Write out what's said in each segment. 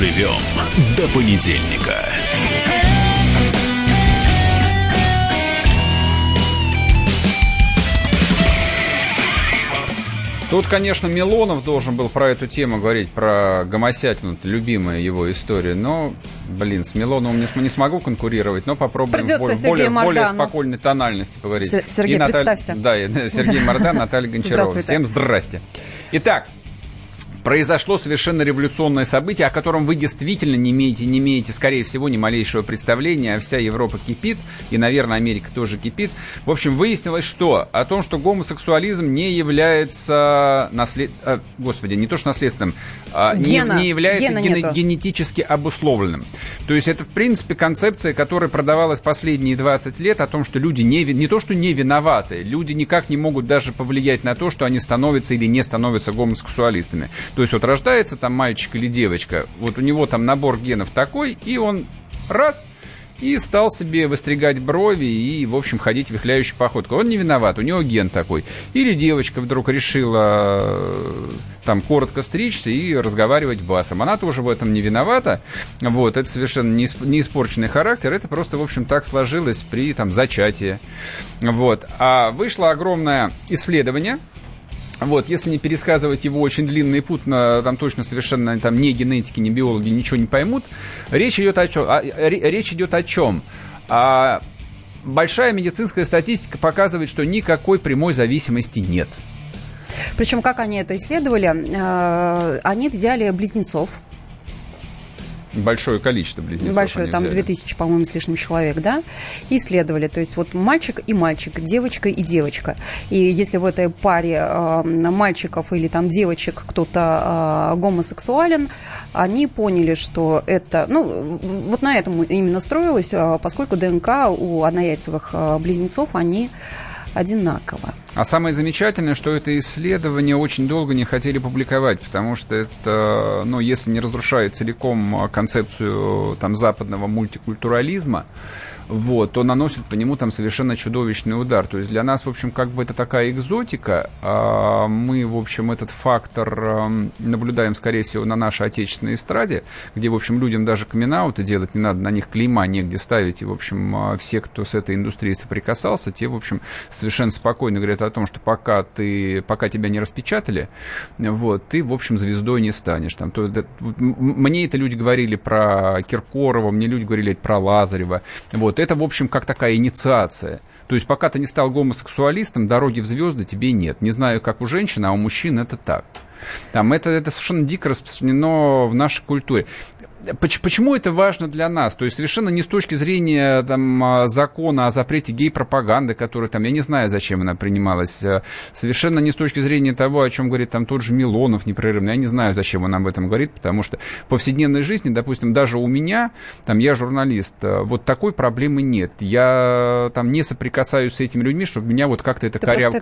Доживем до понедельника. Тут, конечно, Милонов должен был про эту тему говорить, про гомосятину, это любимая его история, но, блин, с Милоновым не, не смогу конкурировать, но попробуем Придется в более, более Мордану. спокойной тональности поговорить. С- Сергей, И Наталь- представься. Да, и- Сергей Мордан, Наталья Гончарова. Всем здрасте. Итак, произошло совершенно революционное событие, о котором вы действительно не имеете, не имеете, скорее всего, ни малейшего представления. А Вся Европа кипит, и, наверное, Америка тоже кипит. В общем, выяснилось, что о том, что гомосексуализм не является наслед... а, господи, не то что наследственным, а, не, Гена. не является Гена гене- нету. генетически обусловленным. То есть это, в принципе, концепция, которая продавалась последние 20 лет о том, что люди не, не то, что не виноваты, люди никак не могут даже повлиять на то, что они становятся или не становятся гомосексуалистами. То есть вот рождается там мальчик или девочка, вот у него там набор генов такой, и он раз и стал себе выстригать брови и, в общем, ходить вихляющей походкой. Он не виноват, у него ген такой. Или девочка вдруг решила э, там коротко стричься и разговаривать басом. Она тоже в этом не виновата. Вот, это совершенно не, не испорченный характер, это просто, в общем, так сложилось при там зачатии. Вот. А вышло огромное исследование, вот, если не пересказывать его очень длинно и путно, там точно совершенно там ни генетики, ни биологи ничего не поймут. Речь идет о чем? А, ре- речь идет о чем? А, большая медицинская статистика показывает, что никакой прямой зависимости нет. Причем, как они это исследовали, э, они взяли близнецов, Большое количество близнецов. большое, там взяли. 2000, по-моему, с лишним человек, да, исследовали. То есть вот мальчик и мальчик, девочка и девочка. И если в этой паре э, мальчиков или там девочек кто-то э, гомосексуален, они поняли, что это, ну, вот на этом именно строилось, э, поскольку ДНК у однояйцевых э, близнецов, они одинаково. А самое замечательное, что это исследование очень долго не хотели публиковать, потому что это, ну, если не разрушает целиком концепцию там западного мультикультурализма, вот, то наносит по нему там совершенно чудовищный удар. То есть для нас, в общем, как бы это такая экзотика. а мы, в общем, этот фактор ам, наблюдаем, скорее всего, на нашей отечественной эстраде, где, в общем, людям даже камин делать не надо, на них клейма негде ставить. И, в общем, а, все, кто с этой индустрией соприкасался, те, в общем, совершенно спокойно говорят о том, что пока, ты, пока тебя не распечатали, вот, ты, в общем, звездой не станешь. Там, то, да, мне это люди говорили про Киркорова, мне люди говорили про Лазарева. Вот, это, в общем, как такая инициация. То есть, пока ты не стал гомосексуалистом, дороги в звезды тебе нет. Не знаю, как у женщин, а у мужчин это так. Там это, это совершенно дико распространено в нашей культуре. Поч- Почему это важно для нас? То есть совершенно не с точки зрения там, а, закона о запрете гей-пропаганды, который там, я не знаю, зачем она принималась, а, совершенно не с точки зрения того, о чем говорит там тот же Милонов непрерывно. Я не знаю, зачем он об этом говорит, потому что в повседневной жизни, допустим, даже у меня, там, я журналист, а, вот такой проблемы нет. Я там не соприкасаюсь с этими людьми, чтобы меня вот как-то это не знаешь.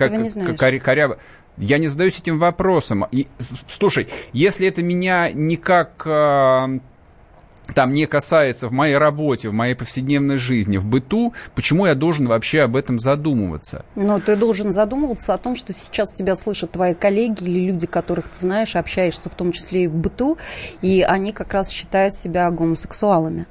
коря- коряво- Я не задаюсь этим вопросом. И, слушай, если это меня никак там не касается в моей работе, в моей повседневной жизни, в быту, почему я должен вообще об этом задумываться? Но ты должен задумываться о том, что сейчас тебя слышат твои коллеги или люди, которых ты знаешь, общаешься в том числе и в быту, и они как раз считают себя гомосексуалами.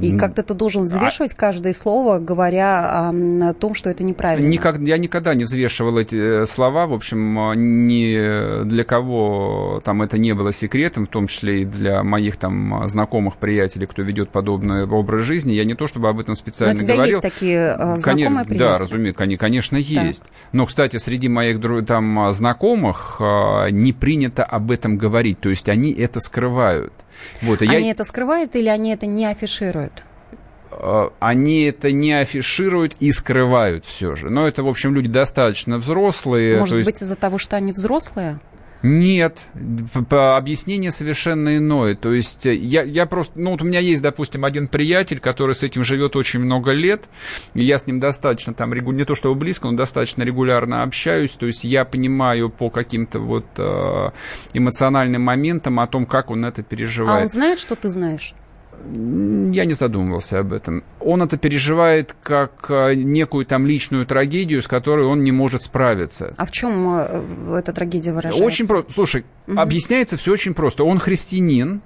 И как-то ты должен взвешивать каждое слово, говоря ам, о том, что это неправильно. Никак- я никогда не взвешивал эти э, слова, в общем, э, ни для кого там это не было секретом, в том числе и для моих там знакомых, приятелей, кто ведет подобный образ жизни. Я не то чтобы об этом Но специально у тебя говорил. есть такие э, Конечно, знакомые да, приятели? разумеется, они, конечно, есть. Но, кстати, среди моих там а, знакомых а, не принято об этом говорить, то есть они это скрывают. Вот, и я- Они это скрывают или они это не афишируют? э, они это не афишируют и скрывают все же. Но это, в общем, люди достаточно взрослые. Может есть- быть, из-за того, что они взрослые? Нет, объяснение совершенно иное. То есть э, я, я просто, ну вот у меня есть, допустим, один приятель, который с этим живет очень много лет, и я с ним достаточно там, не то чтобы близко, но достаточно регулярно общаюсь, то есть я понимаю по каким-то вот э, эмоциональным моментам о том, как он это А он переживает. знает, что ты знаешь? Я не задумывался об этом. Он это переживает как э, некую там личную трагедию, с которой он не может справиться. А в чем э, эта трагедия выражается? Очень просто. Слушай, Мгм. объясняется все очень просто. Он христианин,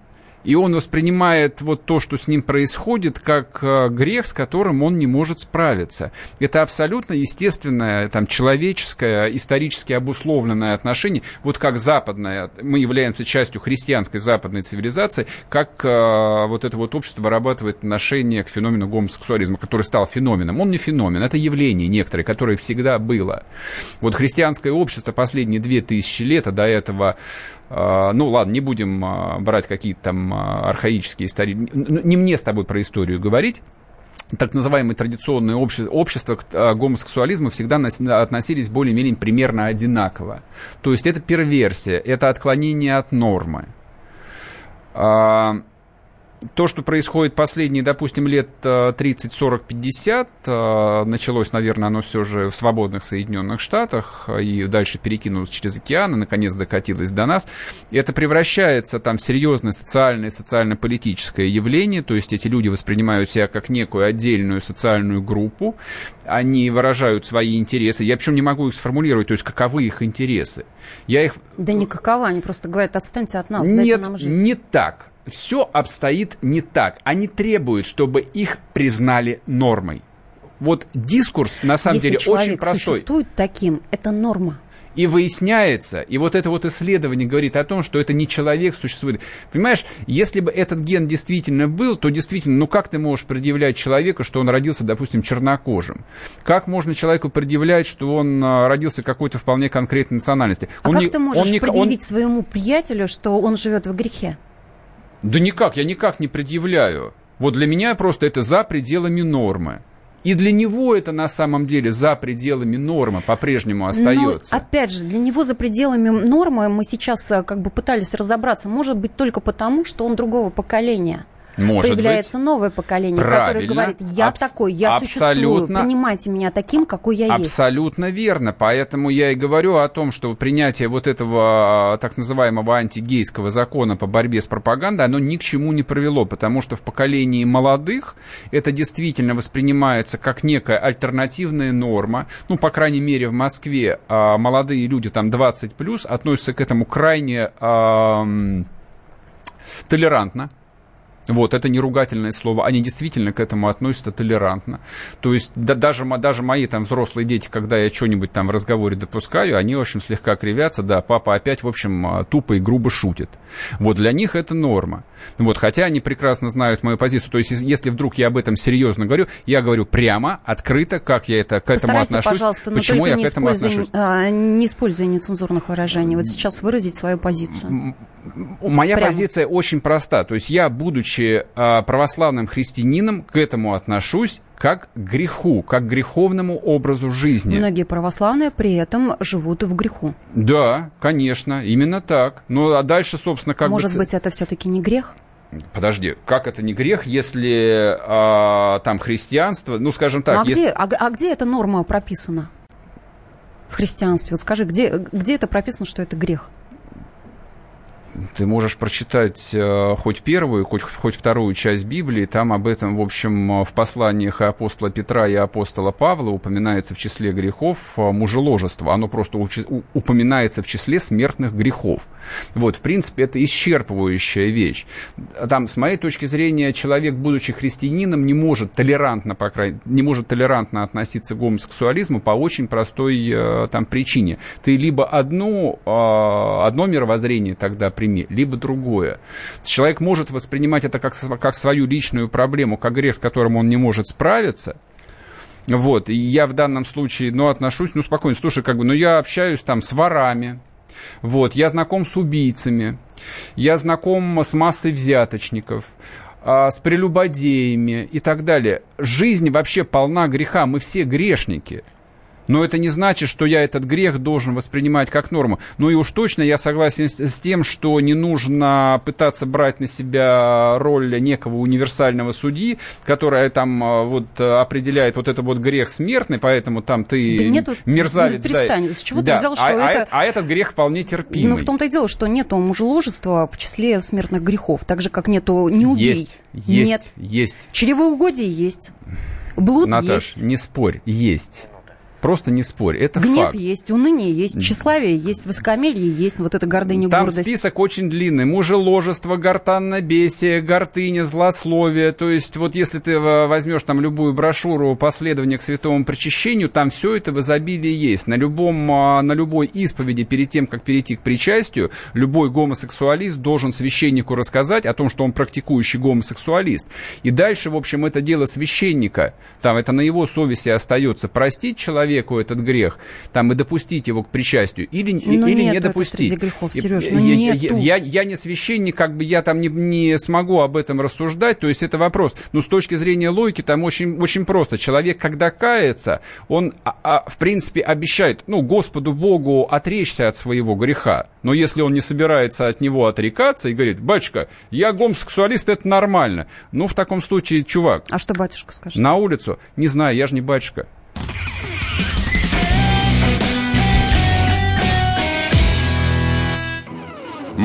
И он воспринимает вот то, что с ним происходит, как э, грех, с которым он не может справиться. Это абсолютно естественное, там, человеческое, исторически обусловленное отношение. Вот как западное, мы являемся частью христианской западной цивилизации, как э, вот это вот общество вырабатывает отношение к феномену гомосексуализма, который стал феноменом. Он не феномен, это явление некоторое, которое всегда было. Вот христианское общество последние две тысячи лет, а до этого а, ну ладно, не будем брать какие-то там а, архаические истории. Не мне с тобой про историю говорить. Так называемые традиционные общества, общества к гомосексуализму всегда относились более-менее примерно одинаково. То есть это перверсия, это отклонение от нормы то, что происходит последние, допустим, лет 30, 40, 50, началось, наверное, оно все же в свободных Соединенных Штатах и дальше перекинулось через океан и, наконец, докатилось до нас. И это превращается там в серьезное социальное, социально-политическое явление, то есть эти люди воспринимают себя как некую отдельную социальную группу, они выражают свои интересы. Я причем не могу их сформулировать, то есть каковы их интересы. Я их... Да не какова, они просто говорят, отстаньте от нас, Нет, дайте нам жить. не так все обстоит не так. Они требуют, чтобы их признали нормой. Вот дискурс, на самом Если деле, очень простой. существует таким, это норма. И выясняется, и вот это вот исследование говорит о том, что это не человек существует. Понимаешь, если бы этот ген действительно был, то действительно, ну как ты можешь предъявлять человеку, что он родился, допустим, чернокожим? Как можно человеку предъявлять, что он а, родился какой-то вполне конкретной национальности? А он как не, ты можешь он не, предъявить он... своему приятелю, что он живет в грехе? Да никак, я никак не предъявляю. Вот для меня просто это за пределами нормы. И для него это на самом деле за пределами нормы по-прежнему остается. Но, опять же, для него за пределами нормы мы сейчас э, как бы пытались разобраться, может быть, только потому, что он другого поколения. Может появляется быть. новое поколение, Правильно. которое говорит, я Абс- такой, я существую, абсолютно- принимайте меня таким, какой я есть. Абсолютно верно. Поэтому я и говорю о том, что принятие вот этого а, так называемого антигейского закона по борьбе с пропагандой, оно ни к чему не привело, потому что в поколении молодых это действительно воспринимается как некая альтернативная норма. Ну, по крайней мере, в Москве а, молодые люди, там 20 плюс, относятся к этому крайне толерантно. Вот, это не ругательное слово. Они действительно к этому относятся толерантно. То есть да, даже, даже мои там взрослые дети, когда я что-нибудь там в разговоре допускаю, они, в общем, слегка кривятся. Да, папа опять, в общем, а, тупо и грубо шутит. Вот для них это норма. Вот, хотя они прекрасно знают мою позицию. То есть если- вдруг я об этом серьезно говорю, я говорю прямо, открыто, как я это, к этому Постарайся, отношусь, пожалуйста, но почему я не к этому отношусь. а, не используя нецензурных выражений. Вот сейчас выразить свою позицию. Моя Прямо. позиция очень проста. То есть я, будучи а, православным христианином, к этому отношусь как к греху, как к греховному образу жизни. Многие православные при этом живут в греху. Да, конечно, именно так. Ну, а дальше, собственно, как Может бы... быть, это все-таки не грех? Подожди, как это не грех, если а, там христианство, ну, скажем так... Ну, а, если- где, а, а где эта норма прописана? В христианстве. Вот скажи, где, где это прописано, что это грех? Ты можешь прочитать э, хоть первую, хоть, хоть вторую часть Библии, там об этом, в общем, э, в посланиях апостола Петра, и апостола Павла упоминается в числе грехов э, мужеложество. Оно просто упоминается в числе смертных грехов. Вот, в принципе, это исчерпывающая вещь. Там, с моей точки зрения, человек, будучи христианином, не может толерантно, по крайней не может толерантно относиться к гомосексуализму по очень простой там причине. Ты либо одну, э, одно мировоззрение тогда прими, либо другое. Человек может воспринимать это как, как свою личную проблему, как грех, с которым он не может справиться, вот, и я в данном случае, ну, отношусь, ну, спокойно, слушай, как бы, ну, я общаюсь там с ворами, вот, я знаком с убийцами, я знаком с массой взяточников, а, с прелюбодеями и так далее. Жизнь вообще полна греха, мы все грешники. Но это не значит, что я этот грех должен воспринимать как норму. Ну и уж точно я согласен с, с тем, что не нужно пытаться брать на себя роль некого универсального судьи, которая там а, вот а, определяет вот это вот грех смертный, поэтому там ты Да нету- мерзавец. ну, перестань. да. С чего ты Да, взял, что а, а это- а этот грех вполне терпимый. Ну, в том-то и дело, что нету мужеложества в числе смертных грехов. Так же, как нету не убей. Есть, есть, Нет. есть. Чревоугодие есть. Блуд Наташ, есть. не спорь, есть. Просто не спорь, это Гнев факт. есть, уныние есть, тщеславие есть, высокомерие есть, вот это гордыня, Там гордость. список очень длинный. Мужеложество, гортаннобесие, гортыня, злословие. То есть вот если ты э, возьмешь там любую брошюру «Последование к святому причащению», там все это в изобилии есть. На, любом, а, на любой исповеди перед тем, как перейти к причастию, любой гомосексуалист должен священнику рассказать о том, что он практикующий гомосексуалист. И дальше, в общем, это дело священника. Там это на его совести остается. Простить человеку этот грех, там и допустить его к причастию или, Ну, или не допустить. грехов, Серёж, ну, я, нету. я- я- я не священник, как бы я там не, не смогу об этом рассуждать, то есть это вопрос. Но с точки зрения логики там очень, очень просто. Человек, когда кается, он, а, а, в принципе, обещает, ну, Господу Богу отречься от своего греха. Но если он не собирается от него отрекаться и говорит, батюшка, я гомосексуалист, это нормально. Ну, в таком случае, чувак, А что батюшка скажет? на улицу, не знаю, я же не батюшка.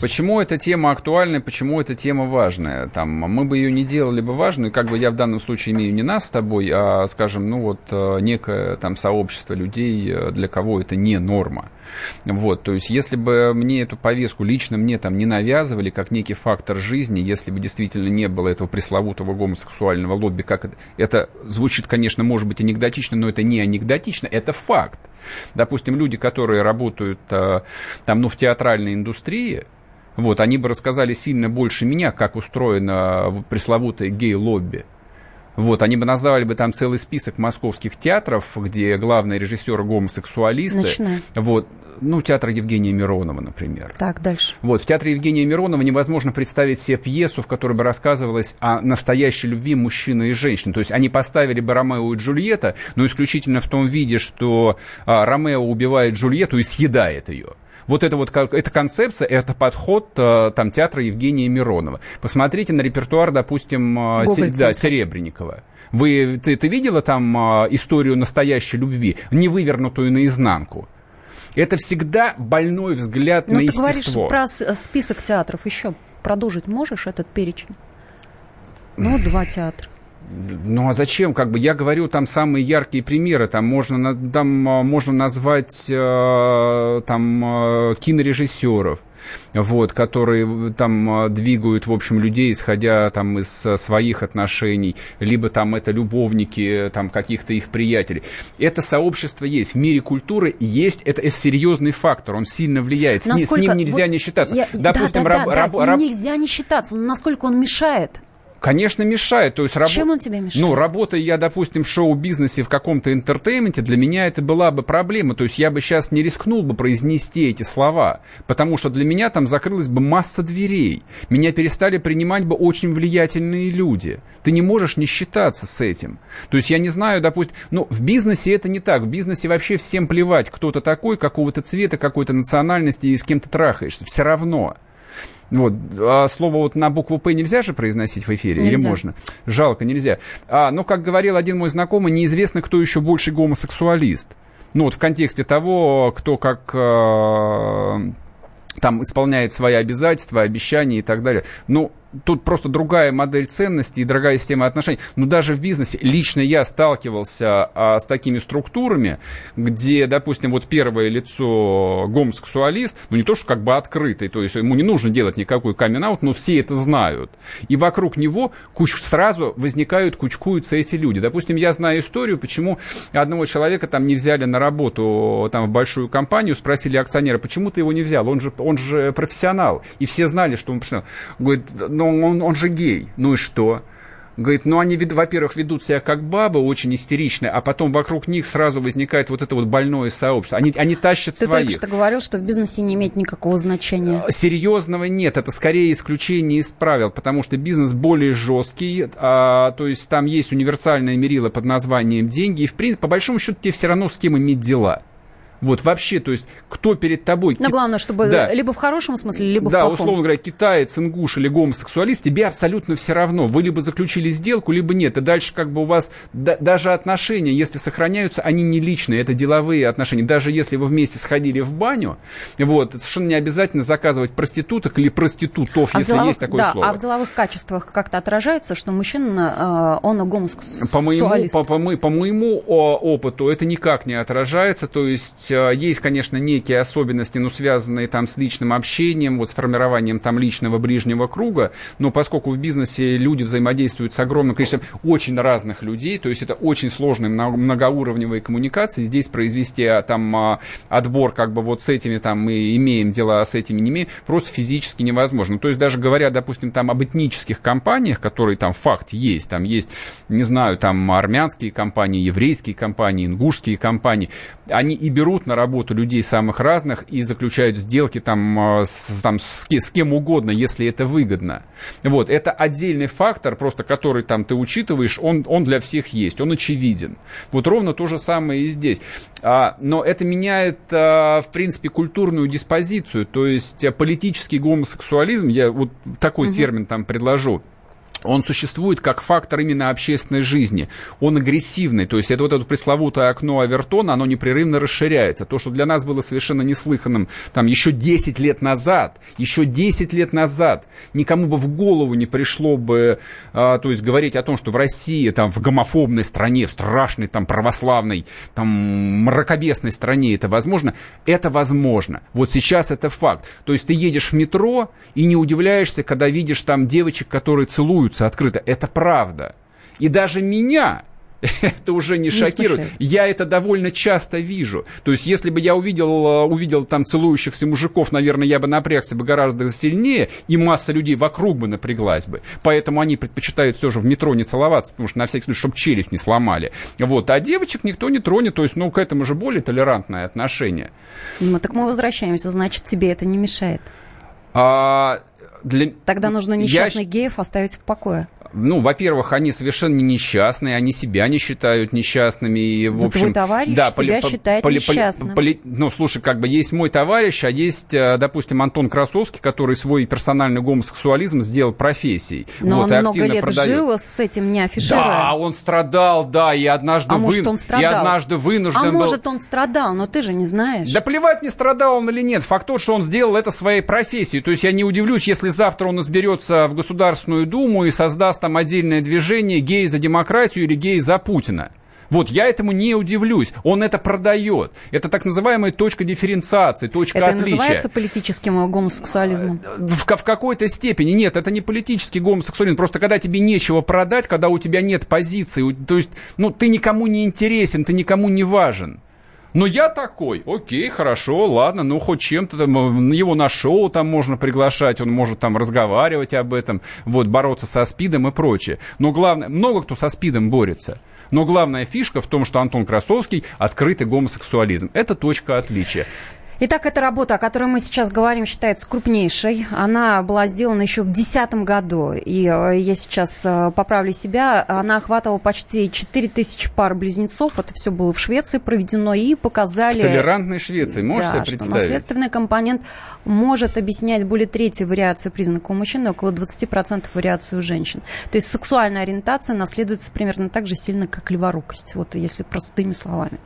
Почему эта тема актуальна, почему эта тема важная? Там, мы бы ее не делали бы важную, как бы я в данном случае имею не нас с тобой, а, скажем, ну вот э, некое там сообщество людей, э, для кого это не норма. Вот, то есть, если бы мне эту повестку лично мне там не навязывали как некий фактор жизни, если бы действительно не было этого пресловутого гомосексуального лобби, как это, это звучит, конечно, может быть анекдотично, но это не анекдотично, это факт. Допустим, люди, которые работают э, там, ну, в театральной индустрии, вот, они бы рассказали сильно больше меня, как устроено пресловутое гей-лобби. Вот, они бы назвали бы там целый список московских театров, где главные режиссеры гомосексуалисты. Начинай. Вот, ну, театр Евгения Миронова, например. Так, дальше. Вот, в театре Евгения Миронова невозможно представить себе пьесу, в которой бы рассказывалось о настоящей любви мужчины и женщины. То есть они поставили бы Ромео и Джульетта, но исключительно в том виде, что а, Ромео убивает Джульетту и съедает ее. Вот это вот эта концепция, это подход а, там театра Евгения Миронова. Посмотрите на репертуар, допустим, Се- Гоголь-центра. да, Серебренникова. Вы, ты, ты видела там а, историю настоящей любви, не вывернутую наизнанку? Это всегда больной взгляд Ну, на ты говоришь естество. про с- э, список театров. Еще продолжить можешь этот перечень? Ну, два театра. Ну а зачем? Как бы я говорю, там самые яркие примеры. Там можно, там, а, можно назвать э, там э, кинорежиссеров. Вот, которые там а, двигают, в общем, людей, исходя там из а, своих отношений, либо там это любовники там каких-то их приятелей. Это сообщество есть. В мире культуры есть, это, это серьезный фактор, он сильно влияет. С, ни- с Насколько- ним нельзя вот не считаться. я- Допустим, да, да, раб- да, да, раб- с ним раб- нельзя не считаться. Но насколько он мешает? Конечно, мешает. То есть, рабо- Чем он тебе мешает? Ну, работая я, допустим, в шоу-бизнесе, в каком-то entertainment'е, для меня это была бы проблема. То есть я бы сейчас не рискнул бы произнести эти слова, потому что для меня там закрылась бы масса дверей. Меня перестали принимать бы очень влиятельные люди. Ты не можешь не считаться с этим. То есть я не знаю, допустим, ну, в бизнесе это не так. В бизнесе вообще всем плевать, кто ты такой, какого-то цвета, какой-то национальности и с кем ты трахаешься. Все равно. Вот, а слово вот на букву П нельзя же произносить в эфире? Или Нельзя. можно? Жалко, нельзя. А, но, как говорил один мой знакомый, неизвестно, кто еще больше гомосексуалист. Ну, вот в контексте того, кто как э, там исполняет свои обязательства, обещания и так далее. Ну, тут просто другая модель ценностей и другая система отношений. Но даже в бизнесе лично я сталкивался а, с такими структурами, где, допустим, вот первое лицо гомосексуалист, ну не то, что как бы открытый, то есть ему не нужно делать никакой камин но все это знают. И вокруг него куч, сразу возникают, кучкуются эти люди. Допустим, я знаю историю, почему одного человека там не взяли на работу там, в большую компанию, спросили акционера, почему ты его не взял, он же, он же профессионал. И все знали, что он профессионал. Говорит, ну он, он же гей. Ну и что? Говорит, ну они, во-первых, ведут себя как бабы, очень истеричные, а потом вокруг них сразу возникает вот это вот больное сообщество. Они, они тащат Ты своих. Ты только что говорил, что в бизнесе не имеет никакого значения. Э, серьезного нет, это скорее исключение из правил, потому что бизнес более жесткий, а, то есть там есть универсальное мерило под названием деньги, и в принципе, по большому счету, тебе все равно с кем иметь дела. Вот вообще, то есть, кто перед тобой... Но главное, чтобы да. либо в хорошем смысле, либо да, в плохом. Да, условно говоря, китаец, ингуш или гомосексуалист, тебе абсолютно все равно. Вы либо заключили сделку, либо нет. И дальше как бы у вас да, даже отношения, если сохраняются, они не личные, это деловые отношения. Даже если вы вместе сходили в баню, вот, совершенно не обязательно заказывать проституток или проститутов, а если деловых, есть такое да, слово. А в деловых качествах как-то отражается, что мужчина, э, он гомосексуалист? По моему, по, по, по моему опыту это никак не отражается. То есть э, есть, конечно, некие особенности, но связанные там с личным общением, вот с формированием там личного ближнего круга, но поскольку в бизнесе люди взаимодействуют с огромным количеством очень разных людей, то есть это очень сложные многоуровневые коммуникации, здесь произвести а, там а, отбор как бы вот с этими там мы имеем дела, а с этими не имеем, просто физически невозможно. То есть даже говоря, допустим, там об этнических компаниях, которые там факт есть, там есть, не знаю, там армянские компании, еврейские компании, ингушские компании, они и берут на работу людей самых разных и заключают сделки там, э, с, там, с, с кем угодно, если это выгодно. Вот, это отдельный фактор, просто который там ты учитываешь, он, он для всех есть, он очевиден. Вот ровно то же самое и здесь. А, но это меняет, а, в принципе, культурную диспозицию, то есть э, политический гомосексуализм, я вот такой угу. термин там предложу, он существует как фактор именно общественной жизни. Он агрессивный, то есть это вот это пресловутое окно Авертона, оно непрерывно расширяется. То, что для нас было совершенно неслыханным там еще 10 лет назад, еще 10 лет назад никому бы в голову не пришло бы, а, то есть говорить о том, что в России, там, в гомофобной стране, в страшной, там, православной, там, мракобесной стране это возможно, это возможно. Вот сейчас это факт. То есть ты едешь в метро и не удивляешься, когда видишь там девочек, которые целуют целуются открыто. Это правда. И даже меня это уже не, не шокирует. Смущает. Я это довольно часто вижу. То есть, если бы я увидел, увидел там целующихся мужиков, наверное, я бы напрягся бы гораздо сильнее, и масса людей вокруг бы напряглась бы. Поэтому они предпочитают все же в метро не целоваться, потому что на всякий случай, чтобы челюсть не сломали. Вот. А девочек никто не тронет, то есть, ну, к этому же более толерантное отношение. Ну, так мы возвращаемся, значит, тебе это не мешает. А, для... Тогда нужно несчастных я... геев оставить в покое ну, во-первых, они совершенно не несчастные, они себя не считают несчастными. И, в Но общем, твой товарищ да, себя поли, считает поли, несчастным. Поли, ну, слушай, как бы есть мой товарищ, а есть, э, допустим, Антон Красовский, который свой персональный гомосексуализм сделал профессией. Но вот, он много лет продает. жил с этим, не афишируя. Да, он страдал, да, и однажды, а вы... может, он страдал? и однажды вынужден а был... может, он страдал, но ты же не знаешь. Да плевать, не страдал он или нет. Факт то, что он сделал это своей профессией. То есть я не удивлюсь, если завтра он изберется в Государственную Думу и создаст там отдельное движение «Геи за демократию» или «Геи за Путина». Вот я этому не удивлюсь. Он это продает. Это так называемая точка дифференциации, точка это отличия. Это называется политическим гомосексуализмом? В, в, в какой-то степени. Нет, это не политический гомосексуализм. Просто когда тебе нечего продать, когда у тебя нет позиции, то есть, ну, ты никому не интересен, ты никому не важен. Но я такой, окей, хорошо, ладно, ну хоть чем-то там, его на шоу там можно приглашать, он может там разговаривать об этом, вот, бороться со СПИДом и прочее. Но главное, много кто со СПИДом борется. Но главная фишка в том, что Антон Красовский открытый гомосексуализм. Это точка отличия. Итак, эта работа, о которой мы сейчас говорим, считается крупнейшей. Она была сделана еще в 2010 году. И э, я сейчас э, поправлю себя. Она охватывала почти 4000 пар близнецов. Это все было в Швеции проведено. И показали... В толерантной Швеции. Можешь да, себе представить? Что наследственный компонент может объяснять более трети вариации признаков у мужчин и около 20% вариации у женщин. То есть сексуальная ориентация наследуется примерно так же сильно, как леворукость. Вот если простыми словами.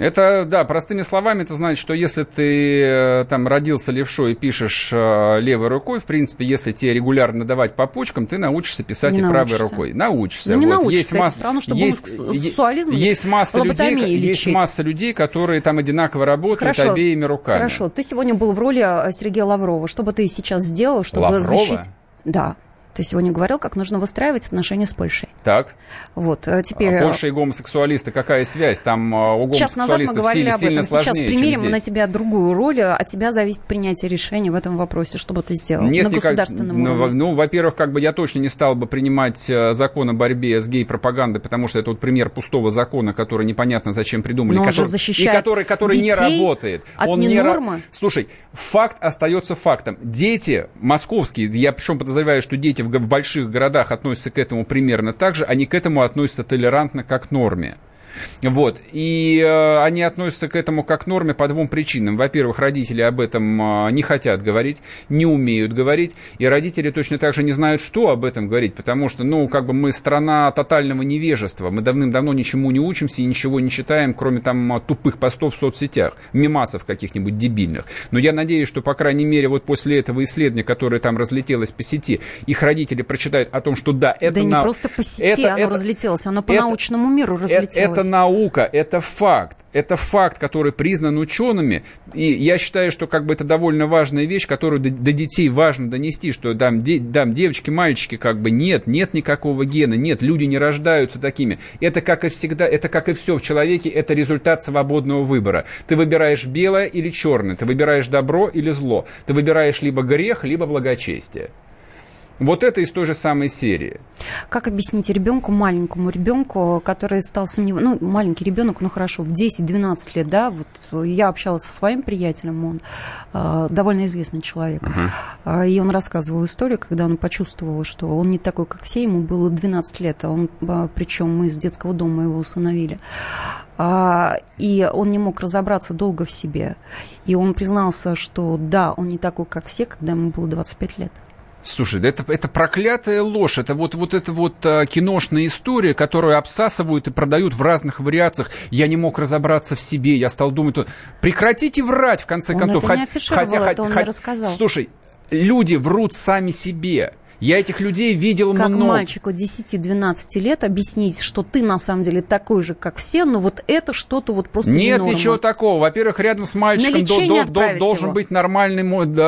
Это, да, простыми словами, это значит, что если ты э, там родился левшой и пишешь э, левой рукой, в принципе, если тебе регулярно давать по почкам, ты научишься писать не и научишься. правой рукой. Научишься. Ну, не вот. научишься, есть это масс... все равно, что есть, сексуализм есть масса людей, лечить. есть масса людей, которые там одинаково работают Хорошо. обеими руками. Хорошо, ты сегодня был в роли э, Сергея Лаврова. Что бы ты сейчас сделал, чтобы Лаврова? защитить... Да. Ты сегодня говорил, как нужно выстраивать отношения с Польшей. Так. Вот, э, теперь... А Польша и гомосексуалисты, какая связь? Там а, у Час назад мы говорили сильно, об этом. Сейчас примерим на тебя другую роль. От тебя зависит принятие решения в этом вопросе. Что бы ты сделал Нет, на никак... государственном ну, уровне? Ну, во-первых, как бы я точно не стал бы принимать э, закон о борьбе с гей-пропагандой, потому что это вот пример пустого закона, который непонятно зачем придумали. Но который... И который, который не работает. От он не... Слушай, факт остается фактом. Дети московские, я причем подозреваю, что дети в, в больших городах относятся к этому примерно так же, они к этому относятся толерантно, как к норме. Вот. И э, они относятся к этому как к норме по двум причинам. Во-первых, родители об этом э, не хотят говорить, не умеют говорить, и родители точно так же не знают, что об этом говорить, потому что, ну, как бы мы страна тотального невежества, мы давным-давно ничему не учимся и ничего не читаем, кроме там тупых постов в соцсетях, мимасов каких-нибудь дебильных. Но я надеюсь, что, по крайней мере, вот после этого исследования, которое там разлетелось по сети, их родители прочитают о том, что да, это... Да на... не просто по сети это, оно это, разлетелось, оно по это, научному миру разлетелось. Это, это наука, это факт. Это факт, который признан учеными. И я считаю, что как бы это довольно важная вещь, которую до, до детей важно донести, что там, де, там девочки, мальчики, как бы нет, нет никакого гена, нет, люди не рождаются такими. Это как и всегда, это как и все в человеке, это результат свободного выбора. Ты выбираешь белое или черное, ты выбираешь добро или зло, ты выбираешь либо грех, либо благочестие. Вот это из той же самой серии. Как объяснить ребенку, маленькому ребенку, который стал сомневаться, ну, маленький ребенок, ну, хорошо, в 10-12 лет, да, вот я общалась со своим приятелем, он э, довольно известный человек, uh-huh. и он рассказывал историю, когда он почувствовал, что он не такой, как все, ему было 12 лет, а он, причем мы из детского дома его усыновили. И он не мог разобраться долго в себе. И он признался, что да, он не такой, как все, когда ему было 25 лет. Слушай, это, это проклятая ложь. Это вот, вот эта вот а, киношная история, которую обсасывают и продают в разных вариациях. Я не мог разобраться в себе. Я стал думать, прекратите врать, в конце он концов. Это не хотя, это он хотя, не рассказал. Слушай, люди врут сами себе. Я этих людей видел как много. мальчику 10-12 лет объяснить, что ты на самом деле такой же, как все, но вот это что-то вот просто Нет не ничего такого. Во-первых, рядом с мальчиком до, до, до, должен его. быть нормальный,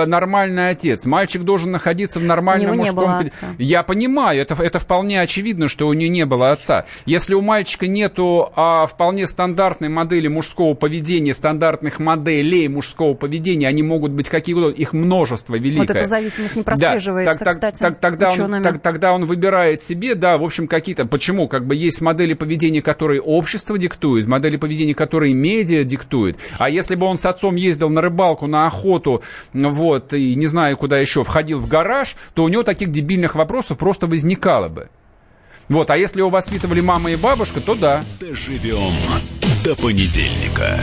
нормальный отец. Мальчик должен находиться в нормальном мужском... Отца. Я понимаю, это, это вполне очевидно, что у нее не было отца. Если у мальчика нету а, вполне стандартной модели мужского поведения, стандартных моделей мужского поведения, они могут быть какие угодно, их множество великое. Вот эта зависимость не прослеживается, да, так, кстати. Так, тогда, он, так, тогда он выбирает себе, да, в общем, какие-то... Почему? Как бы есть модели поведения, которые общество диктует, модели поведения, которые медиа диктует. А если бы он с отцом ездил на рыбалку, на охоту, вот, и не знаю, куда еще, входил в гараж, то у него таких дебильных вопросов просто возникало бы. Вот, а если его воспитывали мама и бабушка, то да. Доживем до понедельника.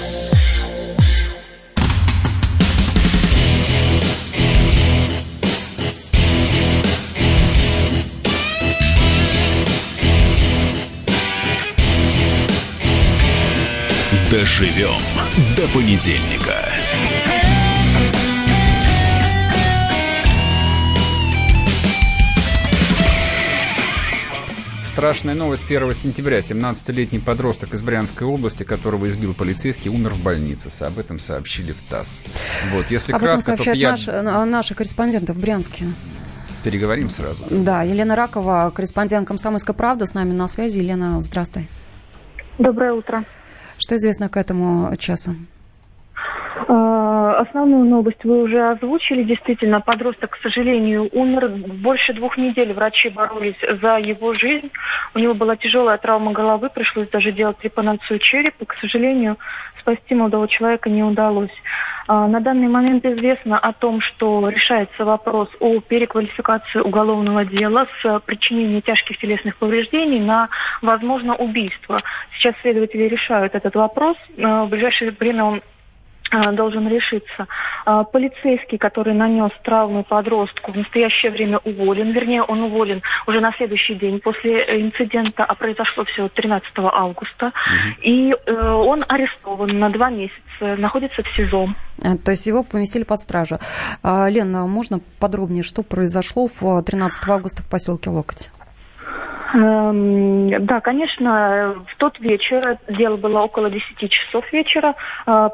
Доживем до понедельника. Страшная новость 1 сентября. 17-летний подросток из Брянской области, которого избил полицейский, умер в больнице. Об этом сообщили в ТАСС. Вот, если Об кратко, этом сообщают то я... наш, э, наши корреспонденты в Брянске. Переговорим сразу. Да, Елена Ракова, корреспондент «Комсомольской правды», с нами на связи. Елена, здравствуй. Доброе утро. Что известно к этому часу? Э, Основную новость вы уже озвучили. Действительно, подросток, к сожалению, умер. Больше двух недель врачи боролись за его жизнь. У него была тяжелая травма головы, пришлось даже делать трепанацию черепа. К сожалению, спасти молодого человека не удалось. А, на данный момент известно о том, что решается вопрос о переквалификации уголовного дела с причинением тяжких телесных повреждений на, возможно, убийство. Сейчас следователи решают этот вопрос. А, в ближайшее время он должен решиться. А, полицейский, который нанес травмы подростку, в настоящее время уволен. Вернее, он уволен уже на следующий день после инцидента, а произошло все 13 августа. Угу. И э, он арестован на два месяца, находится в СИЗО. То есть его поместили под стражу. Лена, можно подробнее, что произошло в 13 августа в поселке Локоть? Эм, да, конечно, в тот вечер, дело было около 10 часов вечера, э,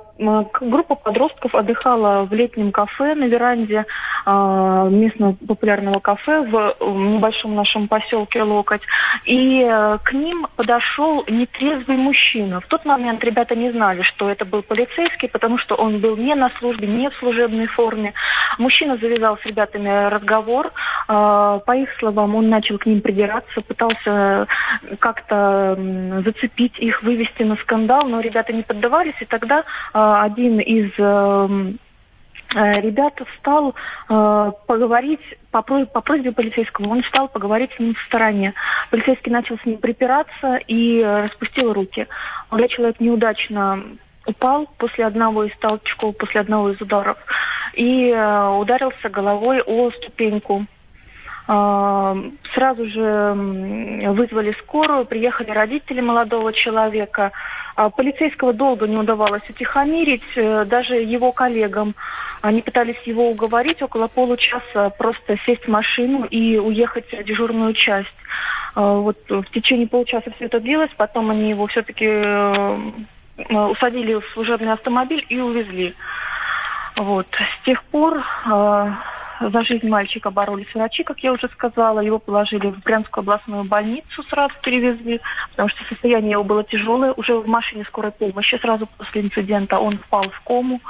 группа подростков отдыхала в летнем кафе на веранде э, местного популярного кафе в небольшом нашем поселке Локоть. И э, к ним подошел нетрезвый мужчина. В тот момент ребята не знали, что это был полицейский, потому что он был не на службе, не в служебной форме. Мужчина завязал с ребятами разговор. По их словам, он начал к ним придираться, пытался пытался как-то зацепить их, вывести на скандал, но ребята не поддавались, и тогда а, один из э, ребят встал э, поговорить по, просьбе полицейского, он встал поговорить с ним в стороне. Полицейский начал с ним припираться и распустил руки. Молодой человек неудачно упал после одного из толчков, после одного из ударов и э, ударился головой о ступеньку сразу же вызвали скорую, приехали родители молодого человека. А, полицейского долго не удавалось утихомирить, э, даже его коллегам. Они пытались его уговорить около получаса просто сесть в машину и уехать в дежурную часть. А, вот в течение получаса все это длилось, потом они его все-таки э, усадили в служебный автомобиль и увезли. Вот. С тех пор за жизнь мальчика боролись врачи, как я уже сказала. Его положили в Брянскую областную больницу, сразу перевезли, потому что состояние его было тяжелое. Уже в машине скорой помощи сразу после инцидента он впал в кому.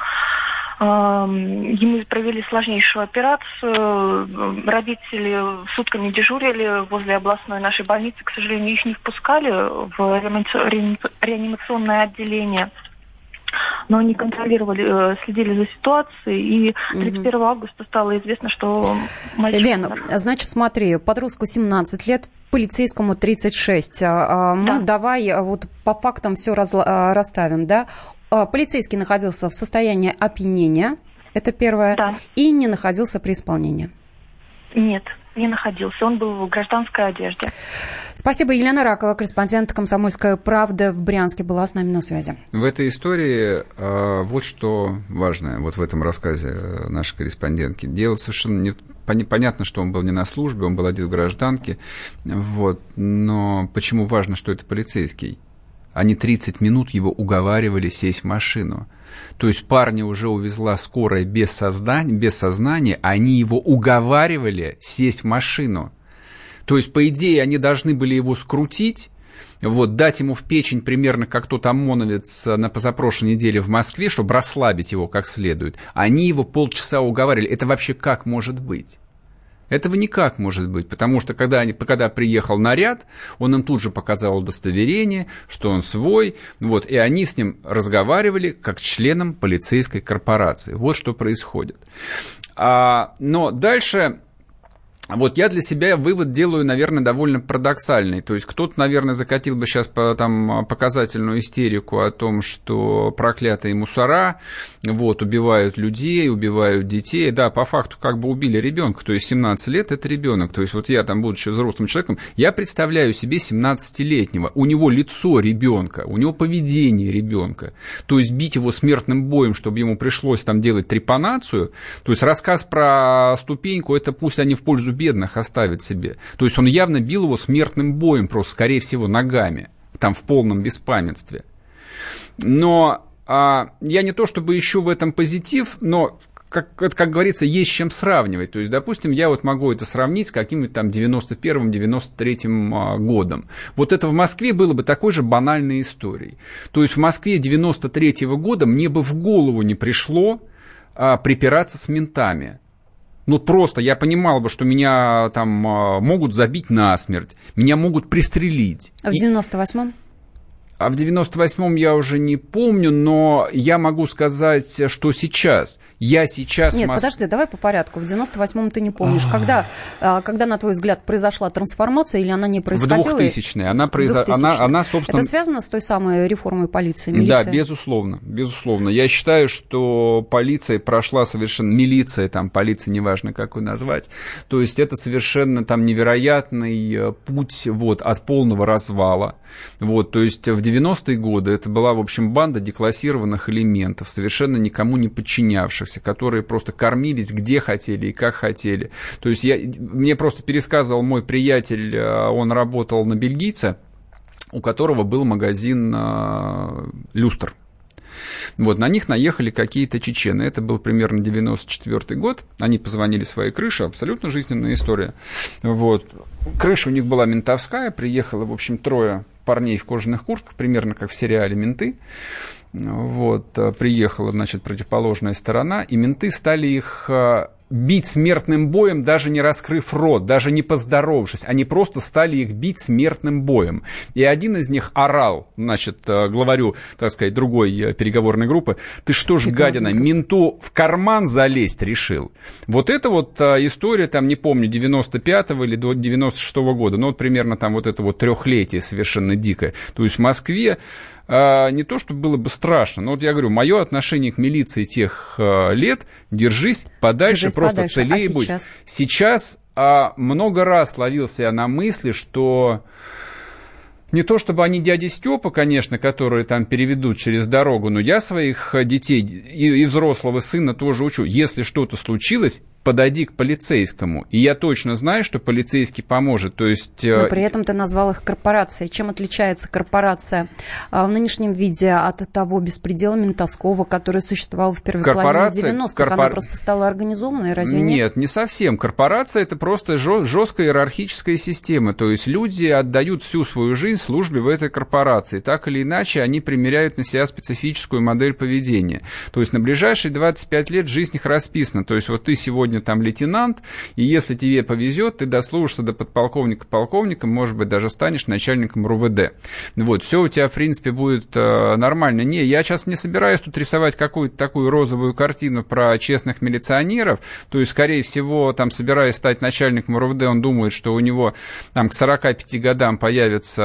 Ему провели сложнейшую операцию. Родители сутками дежурили возле областной нашей больницы. К сожалению, их не впускали в реанимационное отделение но они контролировали, э, следили за ситуацией, и 31 угу. августа стало известно, что мальчик... Лена, значит, смотри, подростку 17 лет, полицейскому 36. А, а, мы да. давай а, вот по фактам все раз, расставим, да? Полицейский находился в состоянии опьянения, это первое, да. и не находился при исполнении. Нет, не находился. Он был в гражданской одежде. Спасибо. Елена Ракова, корреспондент «Комсомольская правда» в Брянске, была с нами на связи. В этой истории э, вот что важное, вот в этом рассказе э, нашей корреспондентки. Дело совершенно не понятно, что он был не на службе, он был один в гражданке, вот, но почему важно, что это полицейский? Они 30 минут его уговаривали сесть в машину. То есть парня уже увезла скорая без, создания, без сознания, они его уговаривали сесть в машину. То есть, по идее, они должны были его скрутить, вот, дать ему в печень примерно как тот ОМОНовец на позапрошлой неделе в Москве, чтобы расслабить его как следует. Они его полчаса уговаривали. Это вообще как может быть? Этого никак может быть, потому что когда, они, когда приехал наряд, он им тут же показал удостоверение, что он свой, вот, и они с ним разговаривали как членом полицейской корпорации. Вот что происходит. А, но дальше вот я для себя вывод делаю, наверное, довольно парадоксальный. То есть кто-то, наверное, закатил бы сейчас по, там, показательную истерику о том, что проклятые мусора вот, убивают людей, убивают детей. Да, по факту как бы убили ребенка. То есть 17 лет – это ребенок. То есть вот я там, будучи взрослым человеком, я представляю себе 17-летнего. У него лицо ребенка, у него поведение ребенка. То есть бить его смертным боем, чтобы ему пришлось там делать трепанацию. То есть рассказ про ступеньку – это пусть они в пользу бедных оставит себе. То есть он явно бил его смертным боем, просто, скорее всего, ногами, там в полном беспамятстве. Но а, я не то чтобы ищу в этом позитив, но как, как говорится, есть чем сравнивать. То есть, допустим, я вот могу это сравнить с каким-нибудь там 91-93 а, годом. Вот это в Москве было бы такой же банальной историей. То есть в Москве 93 -го года мне бы в голову не пришло а, припираться с ментами. Ну, просто я понимал бы, что меня там а, могут забить насмерть, меня могут пристрелить. А в 98-м? А в 98-м я уже не помню, но я могу сказать, что сейчас. Я сейчас... Нет, Мос... подожди, давай по порядку. В 98-м ты не помнишь. Когда, а, когда, на твой взгляд, произошла трансформация или она не происходила? В 2000-е. Она, произо... она, она, собственно... Это связано с той самой реформой полиции, милиции? Да, безусловно. Безусловно. Я считаю, что полиция прошла совершенно... Милиция, там, полиция, неважно, как ее назвать. То есть это совершенно там невероятный э, путь вот, от полного развала. Вот, то есть в 90-е годы это была, в общем, банда деклассированных элементов, совершенно никому не подчинявшихся, которые просто кормились где хотели и как хотели. То есть я, мне просто пересказывал мой приятель, э, он работал на бельгийца, у которого был магазин э, люстр. Вот, на них наехали какие-то чечены. Это был примерно 94 год. Они позвонили своей крыше, абсолютно жизненная история. Вот. Крыша у них была ментовская, приехало, в общем, трое парней в кожаных куртках, примерно как в сериале «Менты». Вот, э, приехала, значит, противоположная сторона, и менты стали их э, бить смертным боем, даже не раскрыв рот, даже не поздоровавшись. Они просто стали их бить смертным боем. И один из них орал, значит, э, главарю, так сказать, другой переговорной группы, ты что ж, гадина, менту в карман залезть решил? Вот это вот история, там, не помню, 95-го или до 96-го года, ну, вот примерно там вот это вот трехлетие совершенно дикое. То есть в Москве а, не то, что было бы страшно, но вот я говорю, мое отношение к милиции тех а, лет, держись подальше, держись просто подальше. целее а будь. Сейчас, сейчас а, много раз ловился я на мысли, что не то чтобы они дяди Степа, конечно, которые там переведут через дорогу, но я своих детей и, и взрослого сына тоже учу. Если что-то случилось, подойди к полицейскому. И я точно знаю, что полицейский поможет. То есть... Э, Но при этом ты назвал их корпорацией. Чем отличается корпорация а, в нынешнем виде от того беспредела ментовского, который существовал в первой корпорация, половине 90-х? Корпор... Она просто стала организованной, разве нет? Нет, не совсем. Корпорация – это просто жесткая иерархическая система. То есть люди отдают всю свою жизнь службе в этой корпорации. Так или иначе, они примеряют на себя специфическую модель поведения. То есть на ближайшие 25 лет жизнь их расписана. То есть вот ты сегодня сегодня там лейтенант, и если тебе повезет, ты дослужишься до подполковника, полковника, может быть, даже станешь начальником РУВД. Вот, все у тебя, в принципе, будет э, нормально. Не, я сейчас не собираюсь тут рисовать какую-то такую розовую картину про честных милиционеров, то есть, скорее всего, там, собираясь стать начальником РУВД, он думает, что у него там к 45 годам появится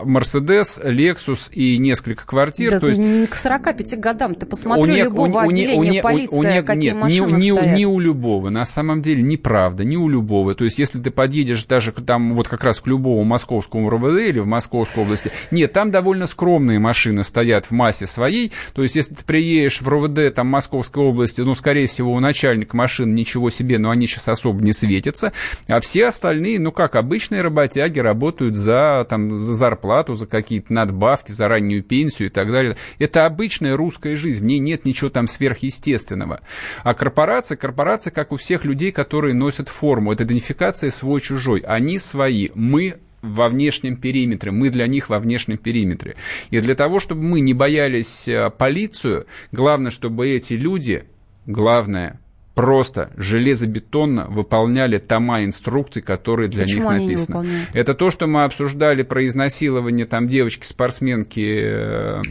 э, Мерседес, Лексус и несколько квартир. Да, то есть, не к 45 годам, ты посмотри у не, любого у, отделения у не, полиции, у не, какие нет, машины не, стоят. Не у любого, на самом деле неправда, не у любого. То есть, если ты подъедешь даже там вот как раз к любому московскому РВД или в Московской области, нет, там довольно скромные машины стоят в массе своей. То есть, если ты приедешь в РВД там Московской области, ну, скорее всего, у начальника машин ничего себе, но они сейчас особо не светятся. А все остальные, ну, как обычные работяги, работают за, там, за зарплату, за какие-то надбавки, за раннюю пенсию и так далее. Это обычная русская жизнь, в ней нет ничего там сверхъестественного. А корпорация, корпорация, как у всех людей, которые носят форму. Это идентификация свой-чужой. Они свои. Мы во внешнем периметре, мы для них во внешнем периметре. И для того, чтобы мы не боялись э, полицию, главное, чтобы эти люди, главное, просто железобетонно выполняли тома инструкций, которые для Почему них написаны. Это то, что мы обсуждали про изнасилование там девочки-спортсменки э,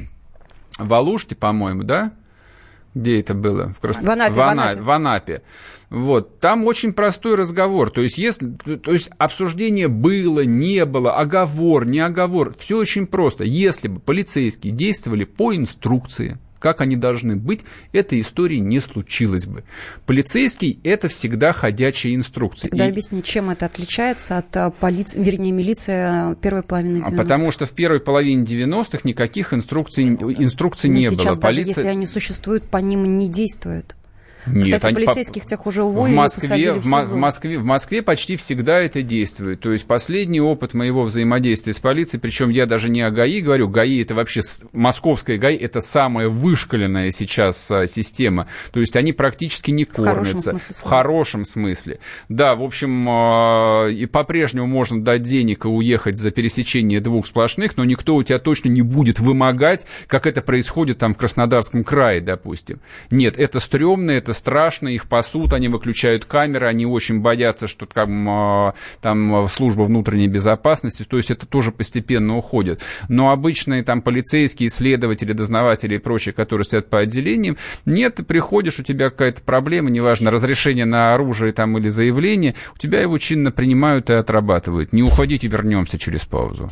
в Алуште, по-моему, да? Где это было? В, Крас... в, Анапе, в, Ана... в Анапе. В Анапе. Вот. Там очень простой разговор. То есть, если... то есть обсуждение было, не было, оговор, не оговор. Все очень просто. Если бы полицейские действовали по инструкции, как они должны быть, этой истории не случилось бы. Полицейский – это всегда ходячая инструкция. Тогда и... объясни, чем это отличается от а, полиции, вернее, милиции первой половины 90-х? Потому что в первой половине 90-х никаких инструкций, инструкций не сейчас было. Даже Полиция... если они существуют, по ним не действуют. Нет, Кстати, они, полицейских тех уже уволили, в Москве, в, в, Москве, в Москве почти всегда это действует. То есть последний опыт моего взаимодействия с полицией, причем я даже не о ГАИ говорю, ГАИ это вообще, московская ГАИ это самая вышкаленная сейчас а, система. То есть они практически не кормятся. В хорошем смысле. В хорошем смысле. Да, в общем, а, и по-прежнему можно дать денег и уехать за пересечение двух сплошных, но никто у тебя точно не будет вымогать, как это происходит там в Краснодарском крае, допустим. Нет, это стрёмно, это страшно, их пасут, они выключают камеры, они очень боятся, что там, там служба внутренней безопасности, то есть это тоже постепенно уходит. Но обычные там полицейские, следователи, дознаватели и прочие, которые стоят по отделениям, нет, ты приходишь, у тебя какая-то проблема, неважно, разрешение на оружие там или заявление, у тебя его чинно принимают и отрабатывают. Не уходите, вернемся через паузу.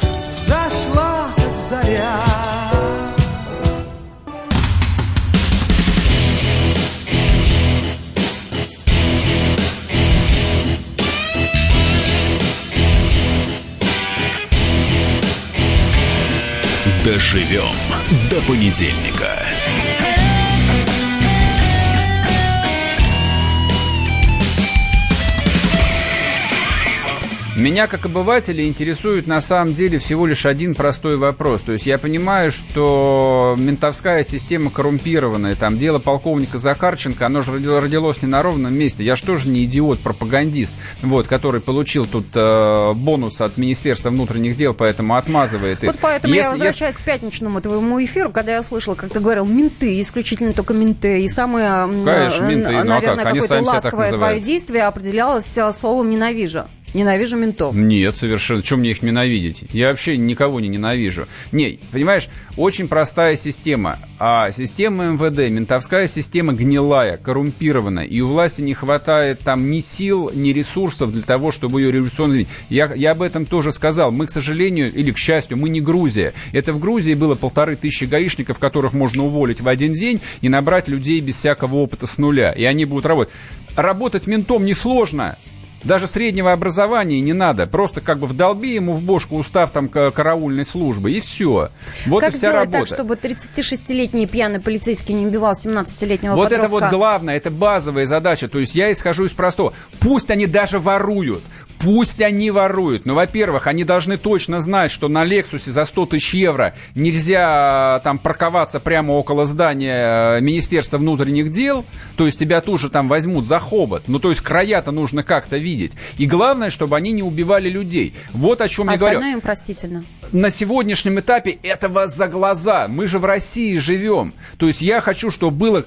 Доживем до понедельника. Меня, как обывателя, интересует на самом деле всего лишь один простой вопрос. То есть я понимаю, что ментовская система коррумпированная, там дело полковника Захарченко, оно же родилось не на ровном месте. Я же тоже не идиот-пропагандист, вот, который получил тут э, бонус от Министерства внутренних дел, поэтому отмазывает их. Вот поэтому если, я возвращаюсь если... к пятничному твоему эфиру, когда я слышала, как ты говорил, менты, исключительно только менты, и самое, Конечно, менты, наверное, ну, а как? какое-то ласковое твое действие определялось словом «ненавижу». Ненавижу ментов. Нет, совершенно. Чем мне их ненавидеть? Я вообще никого не ненавижу. Не, понимаешь, очень простая система. А система МВД, ментовская система гнилая, коррумпированная. И у власти не хватает там ни сил, ни ресурсов для того, чтобы ее революционно... Я, я об этом тоже сказал. Мы, к сожалению, или к счастью, мы не Грузия. Это в Грузии было полторы тысячи гаишников, которых можно уволить в один день и набрать людей без всякого опыта с нуля. И они будут работать. Работать ментом несложно. Даже среднего образования не надо. Просто как бы вдолби ему в бошку устав там караульной службы, и все. Вот как и вся работа. так, чтобы 36-летний пьяный полицейский не убивал 17-летнего Вот подростка? это вот главное, это базовая задача. То есть я исхожу из простого. Пусть они даже воруют, Пусть они воруют, но, во-первых, они должны точно знать, что на Лексусе за 100 тысяч евро нельзя там парковаться прямо около здания э, Министерства внутренних дел, то есть тебя тоже там возьмут за хобот. Ну, то есть края-то нужно как-то видеть. И главное, чтобы они не убивали людей. Вот о чем а я говорю. Остальное им простительно. На сегодняшнем этапе этого за глаза. Мы же в России живем. То есть я хочу, чтобы было...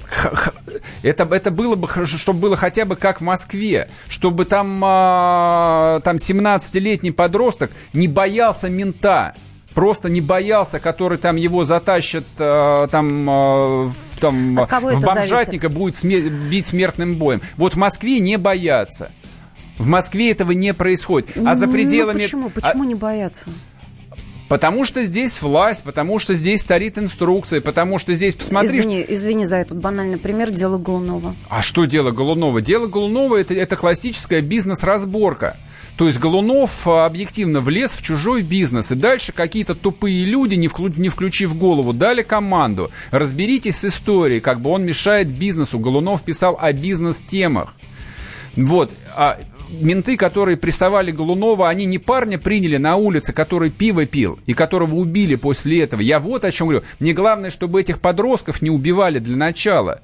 Это, это было бы, чтобы было хотя бы как в Москве. Чтобы там а, там 17-летний подросток не боялся мента просто не боялся, который там его затащит э, там, э, там в бомжатника, зависит? будет смер- бить смертным боем. Вот в Москве не боятся. В Москве этого не происходит. А за пределами... Ну, почему? Почему а... не боятся? Потому что здесь власть, потому что здесь старит инструкция, потому что здесь, посмотри... Извини, извини за этот банальный пример, дело Голунова. А что дело Голунова? Дело Голунова это, это классическая бизнес-разборка. То есть Голунов а, объективно влез в чужой бизнес, и дальше какие-то тупые люди, не, вклю, не включив голову, дали команду. Разберитесь с историей, как бы он мешает бизнесу. Голунов писал о бизнес-темах. Вот. А менты, которые прессовали Голунова, они не парня приняли на улице, который пиво пил и которого убили после этого. Я вот о чем говорю. Мне главное, чтобы этих подростков не убивали для начала.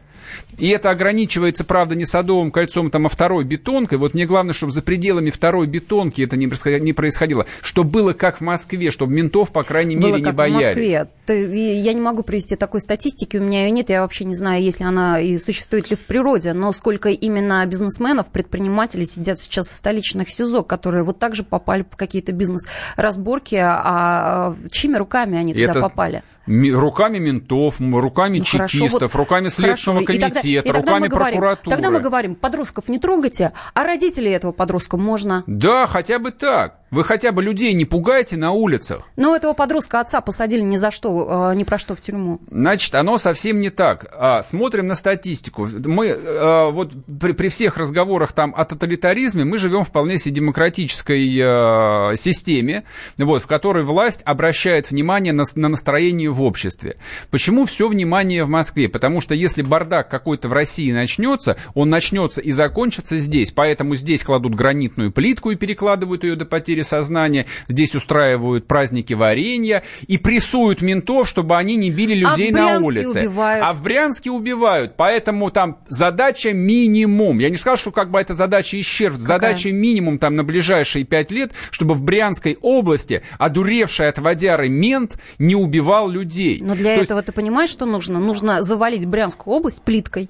И это ограничивается, правда, не садовым кольцом, там, а второй бетонкой. Вот мне главное, чтобы за пределами второй бетонки это не происходило. Чтобы было как в Москве, чтобы ментов, по крайней было мере, не боялись. в Москве. Ты, я не могу привести такой статистики, у меня ее нет. Я вообще не знаю, если она и существует ли в природе. Но сколько именно бизнесменов, предпринимателей сидят сейчас в столичных СИЗО, которые вот так же попали по какие-то бизнес-разборки. А чьими руками они туда это... попали? Руками ментов, руками ну, чекистов, хорошо, вот, руками Следственного хорошо. комитета. И тогда руками мы говорим, прокуратуры. Тогда мы говорим, подростков не трогайте, а родителей этого подростка можно. Да, хотя бы так. Вы хотя бы людей не пугайте на улицах. Но этого подростка отца посадили ни за что, э, ни про что в тюрьму. Значит, оно совсем не так. А, смотрим на статистику. Мы э, вот при, при всех разговорах там о тоталитаризме мы живем вполне себе демократической э, системе, вот, в которой власть обращает внимание на, на настроение в обществе. Почему все внимание в Москве? Потому что если бардак какой-то в России начнется, он начнется и закончится здесь. Поэтому здесь кладут гранитную плитку и перекладывают ее до потери сознания. Здесь устраивают праздники варенья и прессуют ментов, чтобы они не били людей а на улице. Убивают. А в Брянске убивают. Поэтому там задача минимум. Я не скажу, что как бы эта задача исчерпна. Задача минимум там на ближайшие пять лет, чтобы в Брянской области одуревший от водяры мент не убивал людей. Но для То этого ты понимаешь, что нужно? Нужно завалить Брянскую область плиткой.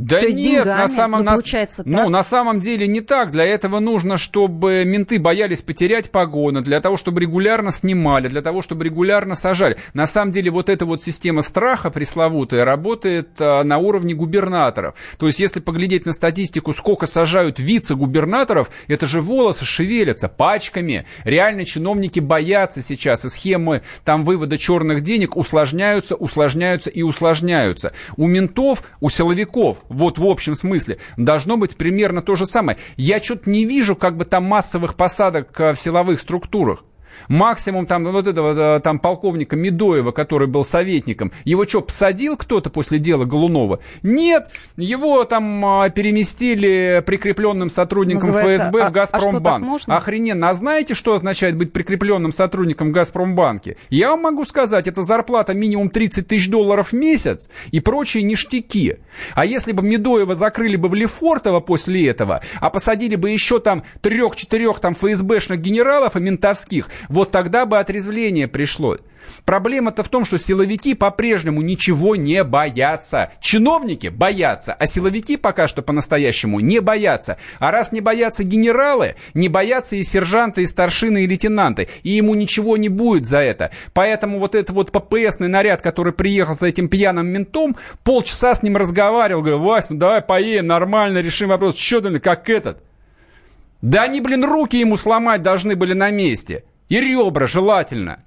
Да То есть нет, деньгами, на самом, ну, на- получается ну, так. на самом деле не так. Для этого нужно, чтобы менты боялись потерять погоны, для того, чтобы регулярно снимали, для того, чтобы регулярно сажали. На самом деле вот эта вот система страха пресловутая работает а, на уровне губернаторов. То есть если поглядеть на статистику, сколько сажают вице-губернаторов, это же волосы шевелятся пачками. Реально чиновники боятся сейчас, и схемы там вывода черных денег усложняются, усложняются и усложняются. У ментов, у силовиков, вот в общем смысле, должно быть примерно то же самое. Я что-то не вижу как бы там массовых посадок э, в силовых структурах. Максимум там вот этого э, там полковника Медоева, который был советником, его что, посадил кто-то после дела Голунова? Нет, его там а, переместили прикрепленным сотрудником Называется, ФСБ а- в а что, Газпромбанк. можно? Охрененно. А знаете, что означает быть прикрепленным сотрудником в Газпромбанке? Я вам могу сказать, это зарплата минимум 30 тысяч долларов в месяц и прочие ништяки. А если бы Медоева закрыли бы в Лефортово после этого, а посадили бы еще там трех-четырех там ФСБшных генералов и ментовских, вот тогда бы отрезвление пришло. Проблема-то в том, что силовики по-прежнему ничего не боятся. Чиновники боятся, а силовики пока что по-настоящему не боятся. А раз не боятся генералы, не боятся и сержанты, и старшины, и лейтенанты. И ему ничего не будет за это. Поэтому вот этот вот ППСный наряд, который приехал за этим пьяным ментом, полчаса с ним разговаривал, говорю, Вась, ну давай поедем, нормально решим вопрос. Че ты, как этот? Да они, блин, руки ему сломать должны были на месте. И ребра желательно.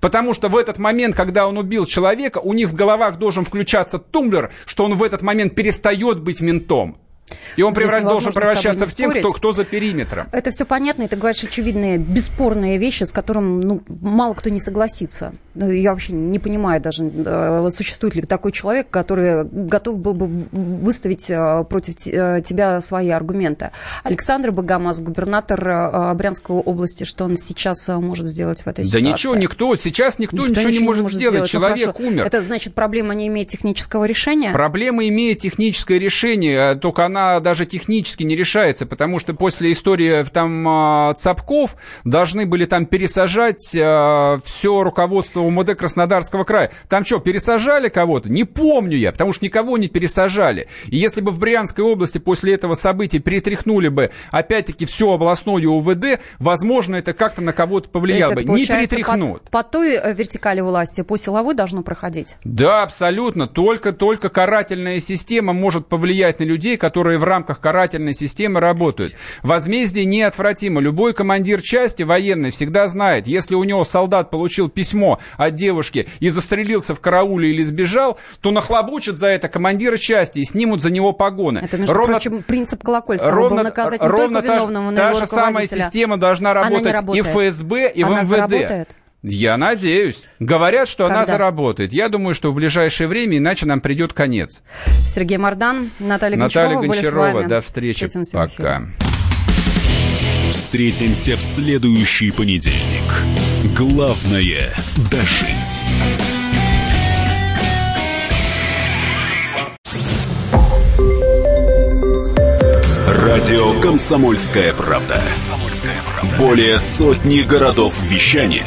Потому что в этот момент, когда он убил человека, у них в головах должен включаться тумблер, что он в этот момент перестает быть ментом. И он Здесь превра- должен превращаться в тех, кто, кто за периметром. Это все понятно, и ты говоришь очевидные, бесспорные вещи, с которыми ну, мало кто не согласится. Ну, Я вообще не понимаю даже, э, существует ли такой человек, который готов был бы выставить э, против э, тебя свои аргументы. Александр Богомаз, губернатор Брянской области, что он сейчас может сделать в этой Да ситуации? ничего, никто, сейчас никто, ничего не может сделать. Ну, Человек хорошо. умер. Это значит, проблема не имеет технического решения? Проблема имеет техническое решение, только она даже технически не решается, потому что после истории там а, Цапков должны были там пересажать все руководство УМВД Краснодарского края. Там что, пересажали кого-то? Не помню я, потому что никого не пересажали. И если бы в Брянской области после этого события перетряхнули бы опять-таки все областное УВД, возможно, это как-то на кого-то повлияло бы. Не перетряхнут. По, по той э, вертикали власти, по силовой должно проходить? Да, абсолютно. Только, только карательная система может повлиять на людей, которые в рамках карательной системы работают. Возмездие неотвратимо. Любой командир части военной всегда знает, если у него солдат получил письмо от девушки и застрелился в карауле или сбежал, то нахлобучат за это командира части и снимут за него погоны. Это, между Ровно- прочим, принцип Колокольцева ровно, был наказать не ровно только та, виновного, но та и его же самая система должна работать и в ФСБ, и Она в МВД. заработает? Я надеюсь. Говорят, что она Когда? заработает. Я думаю, что в ближайшее время, иначе нам придет конец. Сергей Мардан, Наталья, Наталья Гончарова вами. до встречи. Встретимся. Пока. Встретимся в следующий понедельник. Главное – дожить. Радио «Комсомольская правда». Более сотни городов вещания